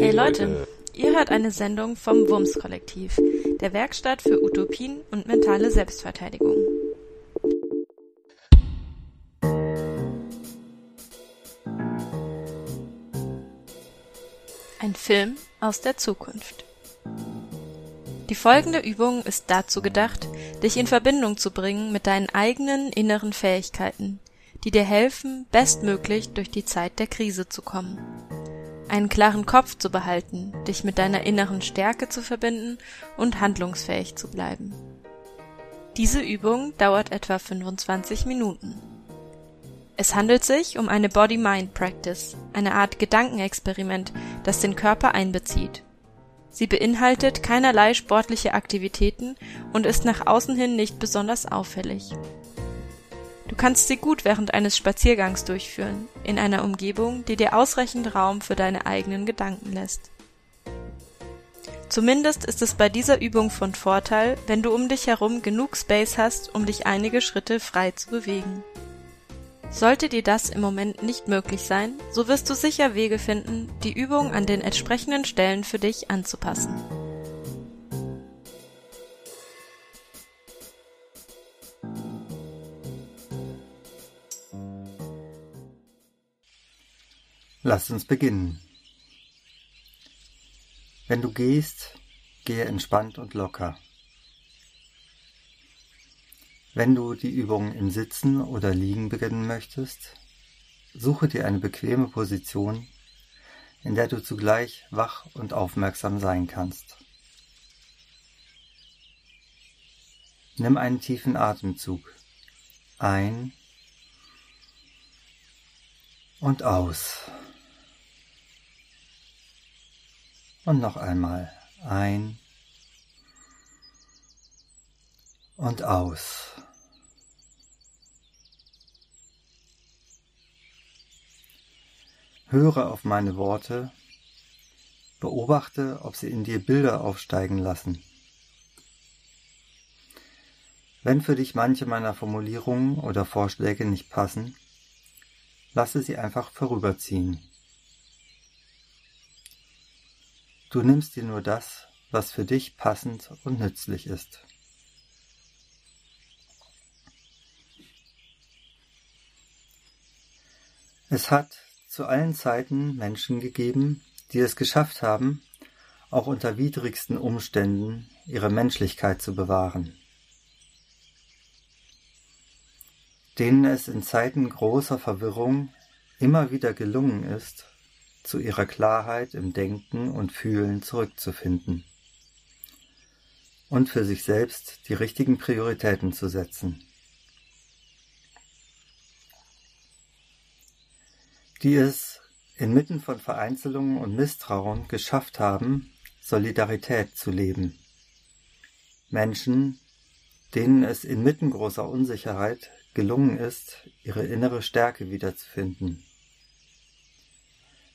Hey Leute, ihr hört eine Sendung vom Wums Kollektiv, der Werkstatt für Utopien und mentale Selbstverteidigung. Ein Film aus der Zukunft. Die folgende Übung ist dazu gedacht, dich in Verbindung zu bringen mit deinen eigenen inneren Fähigkeiten, die dir helfen, bestmöglich durch die Zeit der Krise zu kommen. Einen klaren Kopf zu behalten, dich mit deiner inneren Stärke zu verbinden und handlungsfähig zu bleiben. Diese Übung dauert etwa 25 Minuten. Es handelt sich um eine Body-Mind-Practice, eine Art Gedankenexperiment, das den Körper einbezieht. Sie beinhaltet keinerlei sportliche Aktivitäten und ist nach außen hin nicht besonders auffällig. Du kannst sie gut während eines Spaziergangs durchführen, in einer Umgebung, die dir ausreichend Raum für deine eigenen Gedanken lässt. Zumindest ist es bei dieser Übung von Vorteil, wenn du um dich herum genug Space hast, um dich einige Schritte frei zu bewegen. Sollte dir das im Moment nicht möglich sein, so wirst du sicher Wege finden, die Übung an den entsprechenden Stellen für dich anzupassen. Lass uns beginnen. Wenn du gehst, gehe entspannt und locker. Wenn du die Übung im Sitzen oder Liegen beginnen möchtest, suche dir eine bequeme Position, in der du zugleich wach und aufmerksam sein kannst. Nimm einen tiefen Atemzug ein und aus. Und noch einmal ein und aus. Höre auf meine Worte, beobachte, ob sie in dir Bilder aufsteigen lassen. Wenn für dich manche meiner Formulierungen oder Vorschläge nicht passen, lasse sie einfach vorüberziehen. Du nimmst dir nur das, was für dich passend und nützlich ist. Es hat zu allen Zeiten Menschen gegeben, die es geschafft haben, auch unter widrigsten Umständen ihre Menschlichkeit zu bewahren, denen es in Zeiten großer Verwirrung immer wieder gelungen ist, zu ihrer Klarheit im Denken und Fühlen zurückzufinden und für sich selbst die richtigen Prioritäten zu setzen. Die es inmitten von Vereinzelungen und Misstrauen geschafft haben, Solidarität zu leben. Menschen, denen es inmitten großer Unsicherheit gelungen ist, ihre innere Stärke wiederzufinden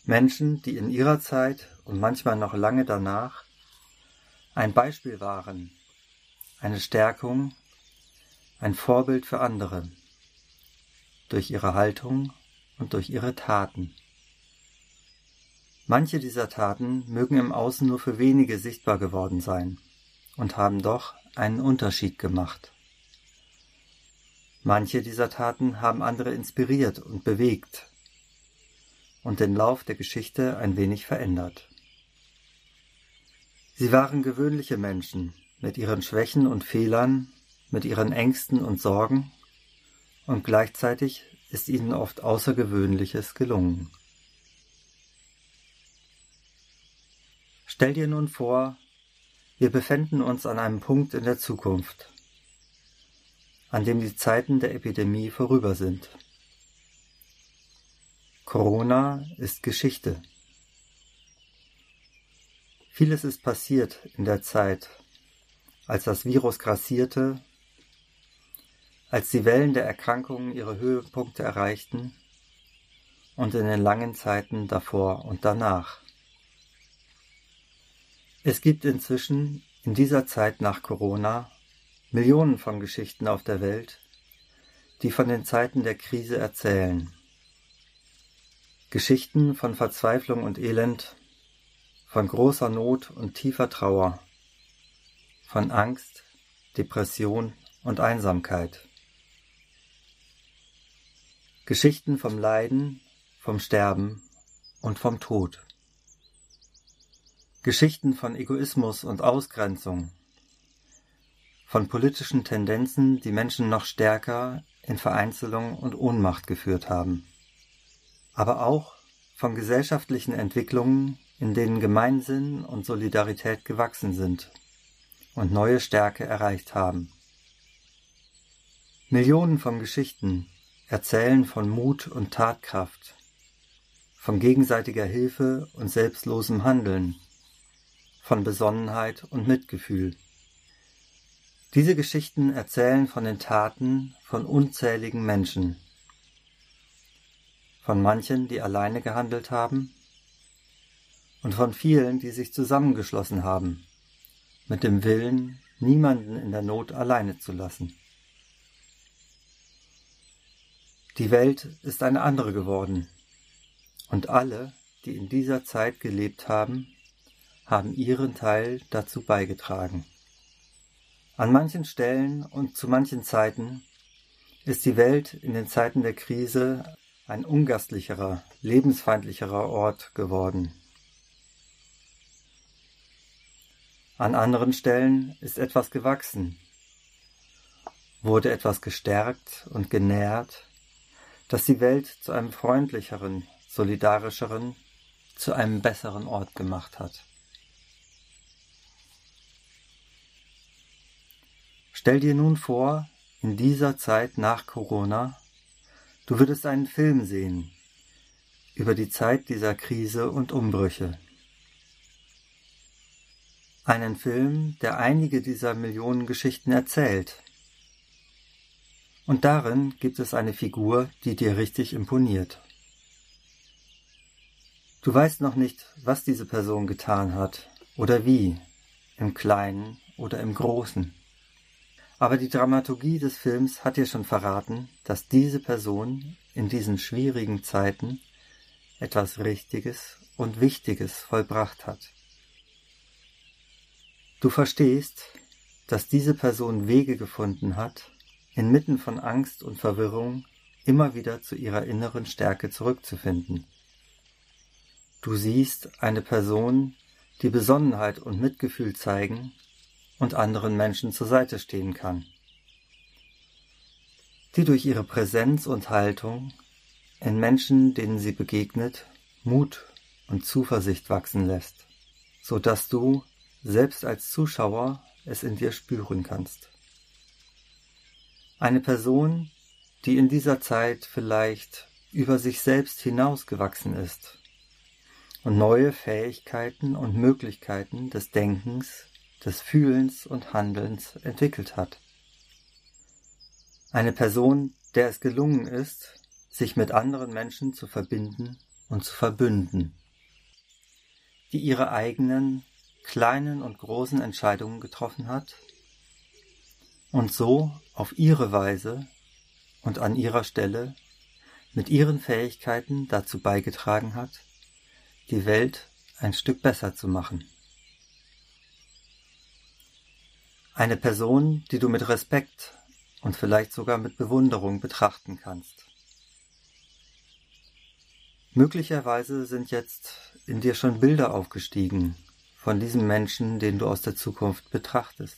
Menschen, die in ihrer Zeit und manchmal noch lange danach ein Beispiel waren, eine Stärkung, ein Vorbild für andere, durch ihre Haltung und durch ihre Taten. Manche dieser Taten mögen im Außen nur für wenige sichtbar geworden sein und haben doch einen Unterschied gemacht. Manche dieser Taten haben andere inspiriert und bewegt und den Lauf der Geschichte ein wenig verändert. Sie waren gewöhnliche Menschen mit ihren Schwächen und Fehlern, mit ihren Ängsten und Sorgen, und gleichzeitig ist ihnen oft Außergewöhnliches gelungen. Stell dir nun vor, wir befinden uns an einem Punkt in der Zukunft, an dem die Zeiten der Epidemie vorüber sind. Corona ist Geschichte. Vieles ist passiert in der Zeit, als das Virus grassierte, als die Wellen der Erkrankungen ihre Höhepunkte erreichten und in den langen Zeiten davor und danach. Es gibt inzwischen in dieser Zeit nach Corona Millionen von Geschichten auf der Welt, die von den Zeiten der Krise erzählen. Geschichten von Verzweiflung und Elend, von großer Not und tiefer Trauer, von Angst, Depression und Einsamkeit. Geschichten vom Leiden, vom Sterben und vom Tod. Geschichten von Egoismus und Ausgrenzung, von politischen Tendenzen, die Menschen noch stärker in Vereinzelung und Ohnmacht geführt haben, aber auch von gesellschaftlichen Entwicklungen, in denen Gemeinsinn und Solidarität gewachsen sind und neue Stärke erreicht haben. Millionen von Geschichten erzählen von Mut und Tatkraft, von gegenseitiger Hilfe und selbstlosem Handeln, von Besonnenheit und Mitgefühl. Diese Geschichten erzählen von den Taten von unzähligen Menschen, von manchen, die alleine gehandelt haben, und von vielen, die sich zusammengeschlossen haben, mit dem Willen, niemanden in der Not alleine zu lassen. Die Welt ist eine andere geworden, und alle, die in dieser Zeit gelebt haben, haben ihren Teil dazu beigetragen. An manchen Stellen und zu manchen Zeiten ist die Welt in den Zeiten der Krise ein ungastlicherer, lebensfeindlicherer Ort geworden. An anderen Stellen ist etwas gewachsen, wurde etwas gestärkt und genährt, das die Welt zu einem freundlicheren, solidarischeren, zu einem besseren Ort gemacht hat. Stell dir nun vor, in dieser Zeit nach Corona, du würdest einen Film sehen über die Zeit dieser Krise und Umbrüche. Einen Film, der einige dieser Millionen Geschichten erzählt. Und darin gibt es eine Figur, die dir richtig imponiert. Du weißt noch nicht, was diese Person getan hat oder wie, im Kleinen oder im Großen. Aber die Dramaturgie des Films hat dir schon verraten, dass diese Person in diesen schwierigen Zeiten etwas Richtiges und Wichtiges vollbracht hat. Du verstehst, dass diese Person Wege gefunden hat, inmitten von Angst und Verwirrung immer wieder zu ihrer inneren Stärke zurückzufinden. Du siehst eine Person, die Besonnenheit und Mitgefühl zeigen und anderen Menschen zur Seite stehen kann, die durch ihre Präsenz und Haltung in Menschen, denen sie begegnet, Mut und Zuversicht wachsen lässt, so dass du, selbst als Zuschauer, es in dir spüren kannst. Eine Person, die in dieser Zeit vielleicht über sich selbst hinausgewachsen ist und neue Fähigkeiten und Möglichkeiten des Denkens des Fühlens und Handelns entwickelt hat. Eine Person, der es gelungen ist, sich mit anderen Menschen zu verbinden und zu verbünden, die ihre eigenen kleinen und großen Entscheidungen getroffen hat und so auf ihre Weise und an ihrer Stelle mit ihren Fähigkeiten dazu beigetragen hat, die Welt ein Stück besser zu machen. Eine Person, die du mit Respekt und vielleicht sogar mit Bewunderung betrachten kannst. Möglicherweise sind jetzt in dir schon Bilder aufgestiegen von diesem Menschen, den du aus der Zukunft betrachtest.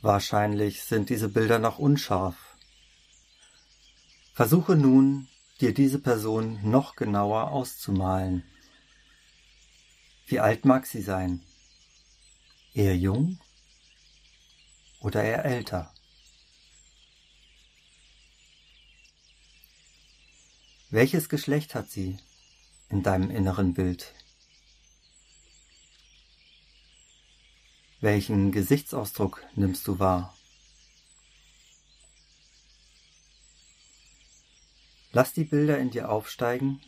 Wahrscheinlich sind diese Bilder noch unscharf. Versuche nun, dir diese Person noch genauer auszumalen. Wie alt mag sie sein? Eher jung oder eher älter? Welches Geschlecht hat sie in deinem inneren Bild? Welchen Gesichtsausdruck nimmst du wahr? Lass die Bilder in dir aufsteigen,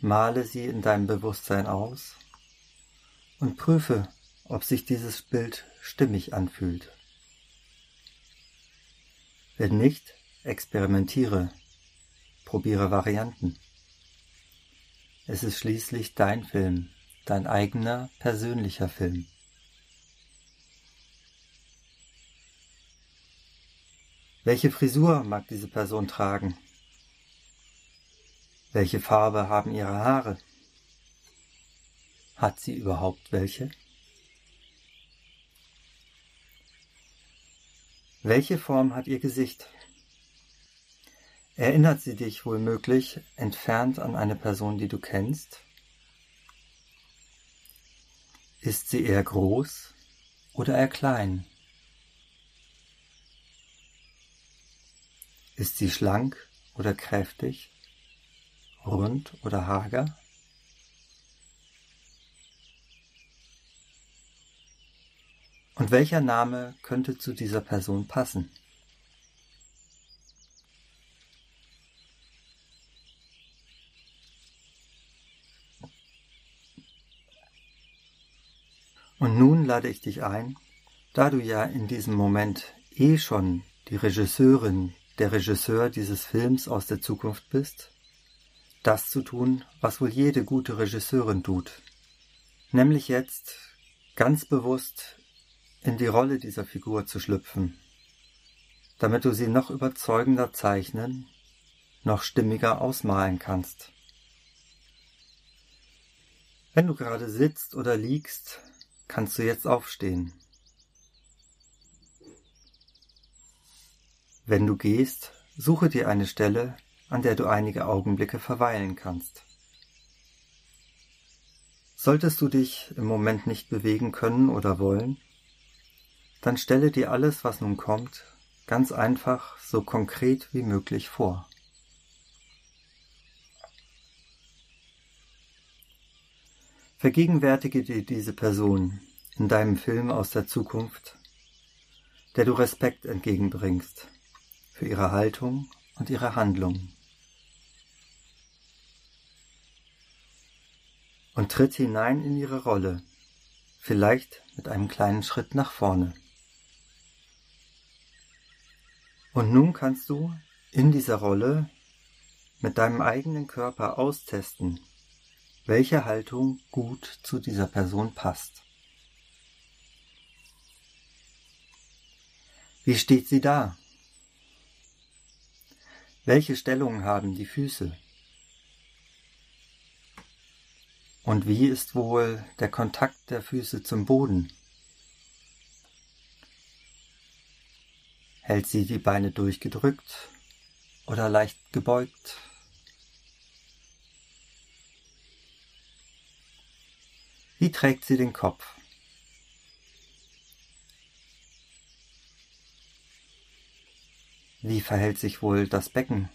male sie in deinem Bewusstsein aus und prüfe, ob sich dieses Bild stimmig anfühlt. Wenn nicht, experimentiere, probiere Varianten. Es ist schließlich dein Film, dein eigener persönlicher Film. Welche Frisur mag diese Person tragen? Welche Farbe haben ihre Haare? Hat sie überhaupt welche? Welche Form hat ihr Gesicht? Erinnert sie dich womöglich entfernt an eine Person, die du kennst? Ist sie eher groß oder eher klein? Ist sie schlank oder kräftig, rund oder hager? Und welcher Name könnte zu dieser Person passen? Und nun lade ich dich ein, da du ja in diesem Moment eh schon die Regisseurin, der Regisseur dieses Films aus der Zukunft bist, das zu tun, was wohl jede gute Regisseurin tut, nämlich jetzt ganz bewusst in die Rolle dieser Figur zu schlüpfen, damit du sie noch überzeugender zeichnen, noch stimmiger ausmalen kannst. Wenn du gerade sitzt oder liegst, kannst du jetzt aufstehen. Wenn du gehst, suche dir eine Stelle, an der du einige Augenblicke verweilen kannst. Solltest du dich im Moment nicht bewegen können oder wollen, dann stelle dir alles, was nun kommt, ganz einfach so konkret wie möglich vor. Vergegenwärtige dir diese Person in deinem Film aus der Zukunft, der du Respekt entgegenbringst für ihre Haltung und ihre Handlung. Und tritt hinein in ihre Rolle, vielleicht mit einem kleinen Schritt nach vorne. Und nun kannst du in dieser Rolle mit deinem eigenen Körper austesten, welche Haltung gut zu dieser Person passt. Wie steht sie da? Welche Stellung haben die Füße? Und wie ist wohl der Kontakt der Füße zum Boden? Hält sie die Beine durchgedrückt oder leicht gebeugt? Wie trägt sie den Kopf? Wie verhält sich wohl das Becken?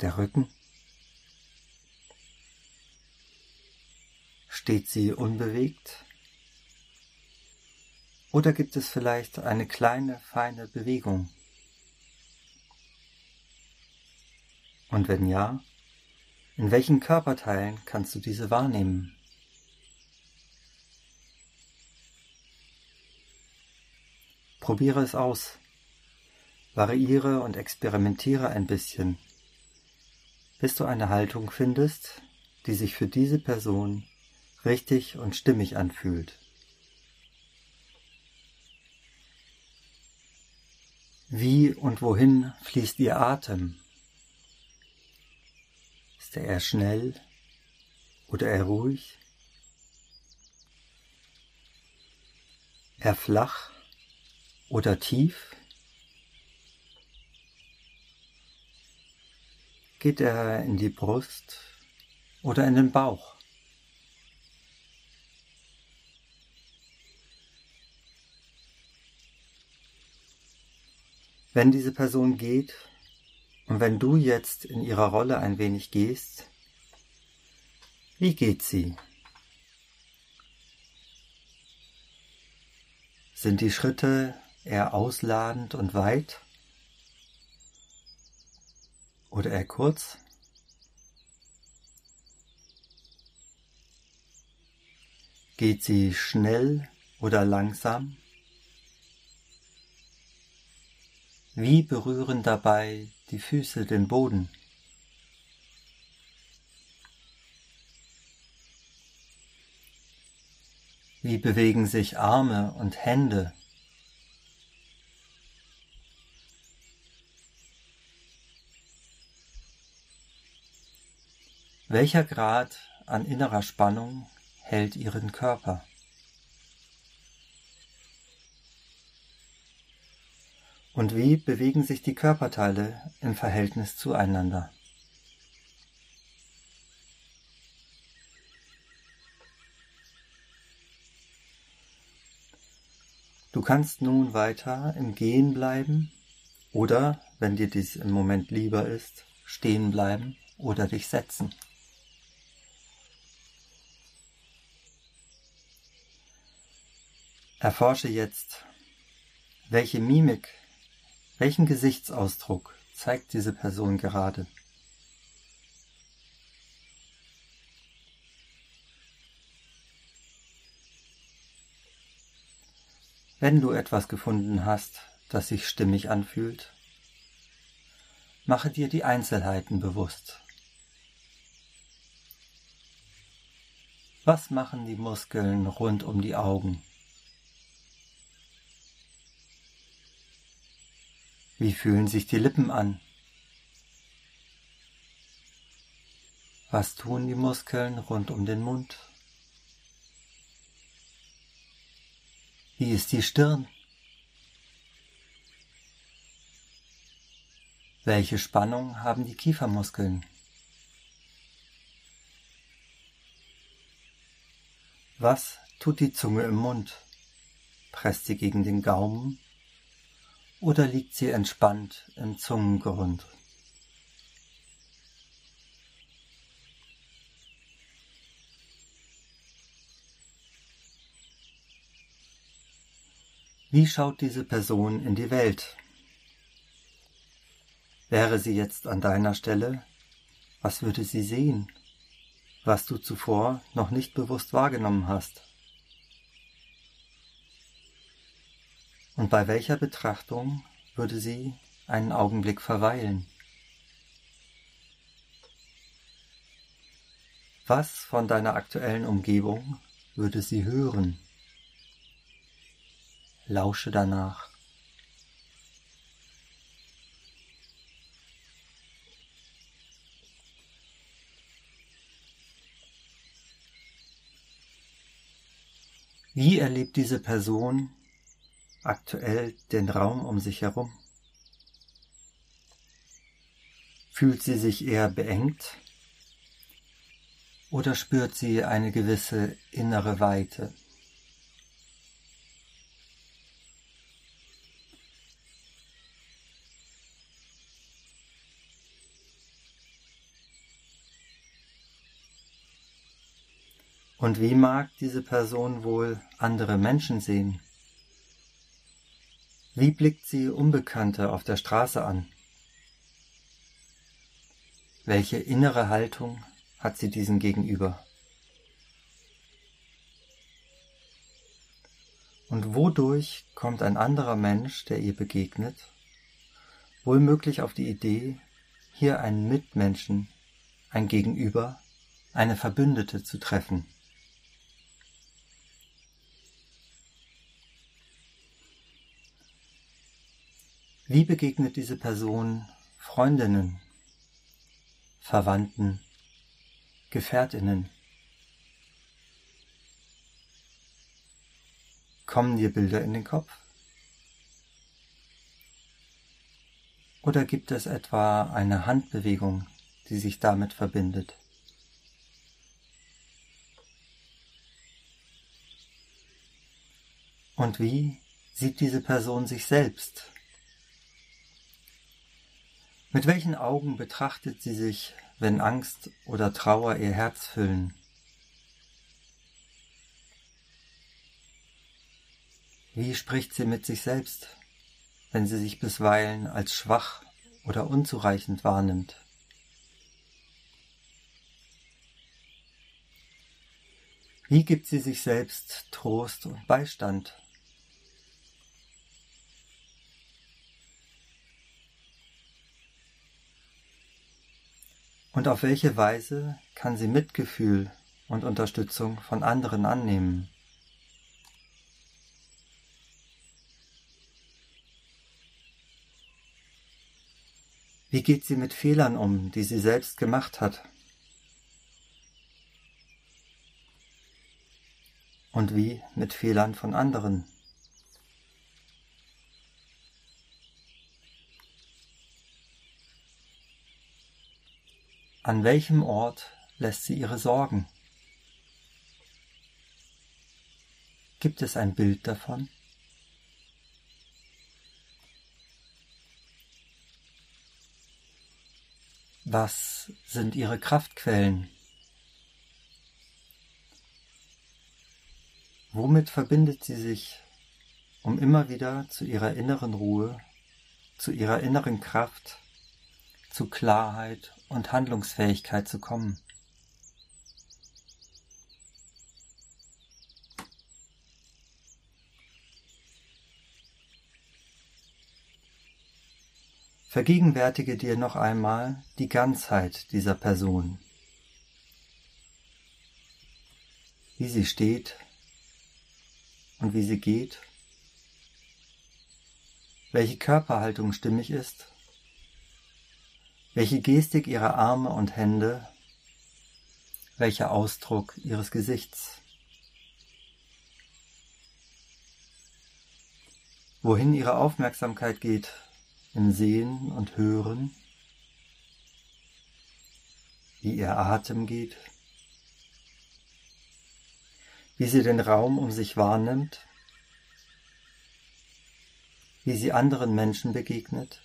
Der Rücken? Steht sie unbewegt? Oder gibt es vielleicht eine kleine, feine Bewegung? Und wenn ja, in welchen Körperteilen kannst du diese wahrnehmen? Probiere es aus. Variiere und experimentiere ein bisschen, bis du eine Haltung findest, die sich für diese Person richtig und stimmig anfühlt. Wie und wohin fließt Ihr Atem? Ist er eher schnell oder eher ruhig? Eher flach oder tief? Geht er in die Brust oder in den Bauch? Wenn diese Person geht und wenn du jetzt in ihrer Rolle ein wenig gehst, wie geht sie? Sind die Schritte eher ausladend und weit oder eher kurz? Geht sie schnell oder langsam? Wie berühren dabei die Füße den Boden? Wie bewegen sich Arme und Hände? Welcher Grad an innerer Spannung hält Ihren Körper? Und wie bewegen sich die Körperteile im Verhältnis zueinander? Du kannst nun weiter im Gehen bleiben oder, wenn dir dies im Moment lieber ist, stehen bleiben oder dich setzen. Erforsche jetzt, welche Mimik, welchen Gesichtsausdruck zeigt diese Person gerade. Wenn du etwas gefunden hast, das sich stimmig anfühlt, mache dir die Einzelheiten bewusst. Was machen die Muskeln rund um die Augen? Wie fühlen sich die Lippen an? Was tun die Muskeln rund um den Mund? Wie ist die Stirn? Welche Spannung haben die Kiefermuskeln? Was tut die Zunge im Mund? Presst sie gegen den Gaumen oder liegt sie entspannt im Zungengrund? Wie schaut diese Person in die Welt? Wäre sie jetzt an deiner Stelle, was würde sie sehen, was du zuvor noch nicht bewusst wahrgenommen hast? Und bei welcher Betrachtung würde sie einen Augenblick verweilen? Was von deiner aktuellen Umgebung würde sie hören? Lausche danach. Wie erlebt diese Person aktuell den Raum um sich herum? Fühlt sie sich eher beengt oder spürt sie eine gewisse innere Weite? Und wie mag diese Person wohl andere Menschen sehen? Wie blickt sie Unbekannte auf der Straße an? Welche innere Haltung hat sie diesen gegenüber? Und wodurch kommt ein anderer Mensch, der ihr begegnet, wohlmöglich auf die Idee, hier einen Mitmenschen, ein Gegenüber, eine Verbündete zu treffen? Wie begegnet diese Person Freundinnen, Verwandten, Gefährtinnen? Kommen dir Bilder in den Kopf? Oder gibt es etwa eine Handbewegung, die sich damit verbindet? Und wie sieht diese Person sich selbst mit welchen Augen betrachtet sie sich, wenn Angst oder Trauer ihr Herz füllen? Wie spricht sie mit sich selbst, wenn sie sich bisweilen als schwach oder unzureichend wahrnimmt? Wie gibt sie sich selbst Trost und Beistand? Und auf welche Weise kann sie Mitgefühl und Unterstützung von anderen annehmen? Wie geht sie mit Fehlern um, die sie selbst gemacht hat? Und wie mit Fehlern von anderen? An welchem Ort lässt sie ihre Sorgen? Gibt es ein Bild davon? Was sind ihre Kraftquellen? Womit verbindet sie sich, um immer wieder zu ihrer inneren Ruhe, zu ihrer inneren Kraft, zu Klarheit und Handlungsfähigkeit zu kommen? Vergegenwärtige dir noch einmal die Ganzheit dieser Person, wie sie steht und wie sie geht, welche Körperhaltung stimmig ist, welche Gestik ihrer Arme und Hände, welcher Ausdruck ihres Gesichts. Wohin ihre Aufmerksamkeit geht, im Sehen und Hören, wie ihr Atem geht, wie sie den Raum um sich wahrnimmt, wie sie anderen Menschen begegnet,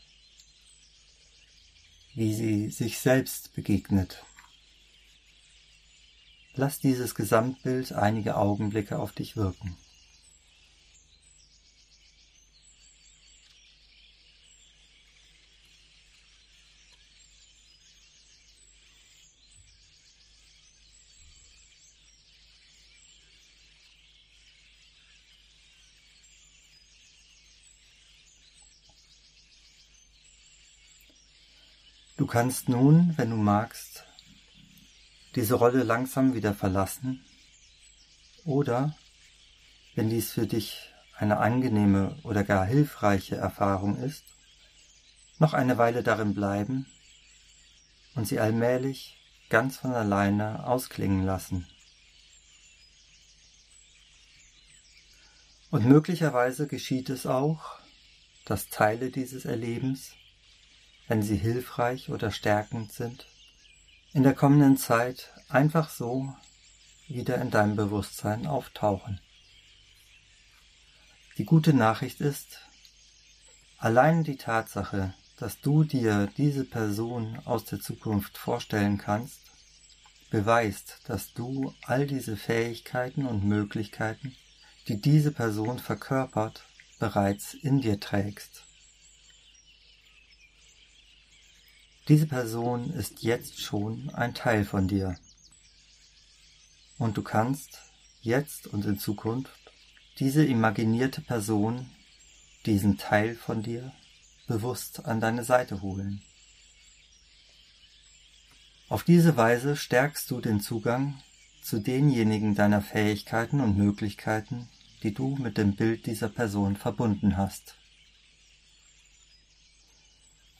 wie sie sich selbst begegnet. Lass dieses Gesamtbild einige Augenblicke auf dich wirken. Du kannst nun, wenn du magst, diese Rolle langsam wieder verlassen oder, wenn dies für dich eine angenehme oder gar hilfreiche Erfahrung ist, noch eine Weile darin bleiben und sie allmählich ganz von alleine ausklingen lassen. Und möglicherweise geschieht es auch, dass Teile dieses Erlebens wenn sie hilfreich oder stärkend sind, in der kommenden Zeit einfach so wieder in deinem Bewusstsein auftauchen. Die gute Nachricht ist, allein die Tatsache, dass du dir diese Person aus der Zukunft vorstellen kannst, beweist, dass du all diese Fähigkeiten und Möglichkeiten, die diese Person verkörpert, bereits in dir trägst. Diese Person ist jetzt schon ein Teil von dir. Und du kannst jetzt und in Zukunft diese imaginierte Person, diesen Teil von dir, bewusst an deine Seite holen. Auf diese Weise stärkst du den Zugang zu denjenigen deiner Fähigkeiten und Möglichkeiten, die du mit dem Bild dieser Person verbunden hast.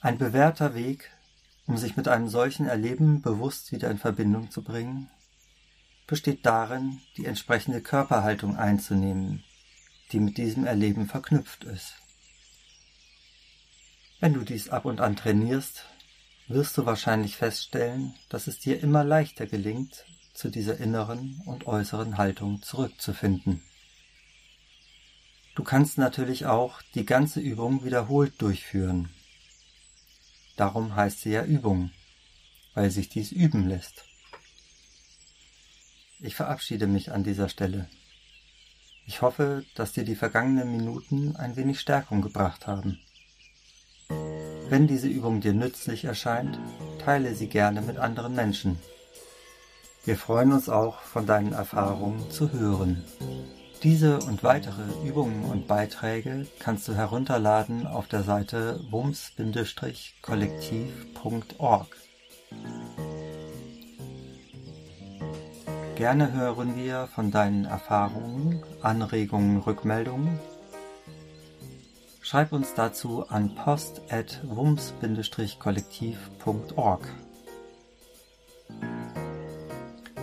Ein bewährter Weg um sich mit einem solchen Erleben bewusst wieder in Verbindung zu bringen, besteht darin, die entsprechende Körperhaltung einzunehmen, die mit diesem Erleben verknüpft ist. Wenn du dies ab und an trainierst, wirst du wahrscheinlich feststellen, dass es dir immer leichter gelingt, zu dieser inneren und äußeren Haltung zurückzufinden. Du kannst natürlich auch die ganze Übung wiederholt durchführen, Darum heißt sie ja Übung, weil sich dies üben lässt. Ich verabschiede mich an dieser Stelle. Ich hoffe, dass dir die vergangenen Minuten ein wenig Stärkung gebracht haben. Wenn diese Übung dir nützlich erscheint, teile sie gerne mit anderen Menschen. Wir freuen uns auch, von deinen Erfahrungen zu hören. Diese und weitere Übungen und Beiträge kannst du herunterladen auf der Seite wums-kollektiv.org. Gerne hören wir von deinen Erfahrungen, Anregungen, Rückmeldungen. schreib uns dazu an post.wums-kollektiv.org.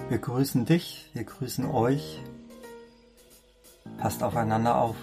Wir grüßen dich, wir grüßen euch. Passt aufeinander auf.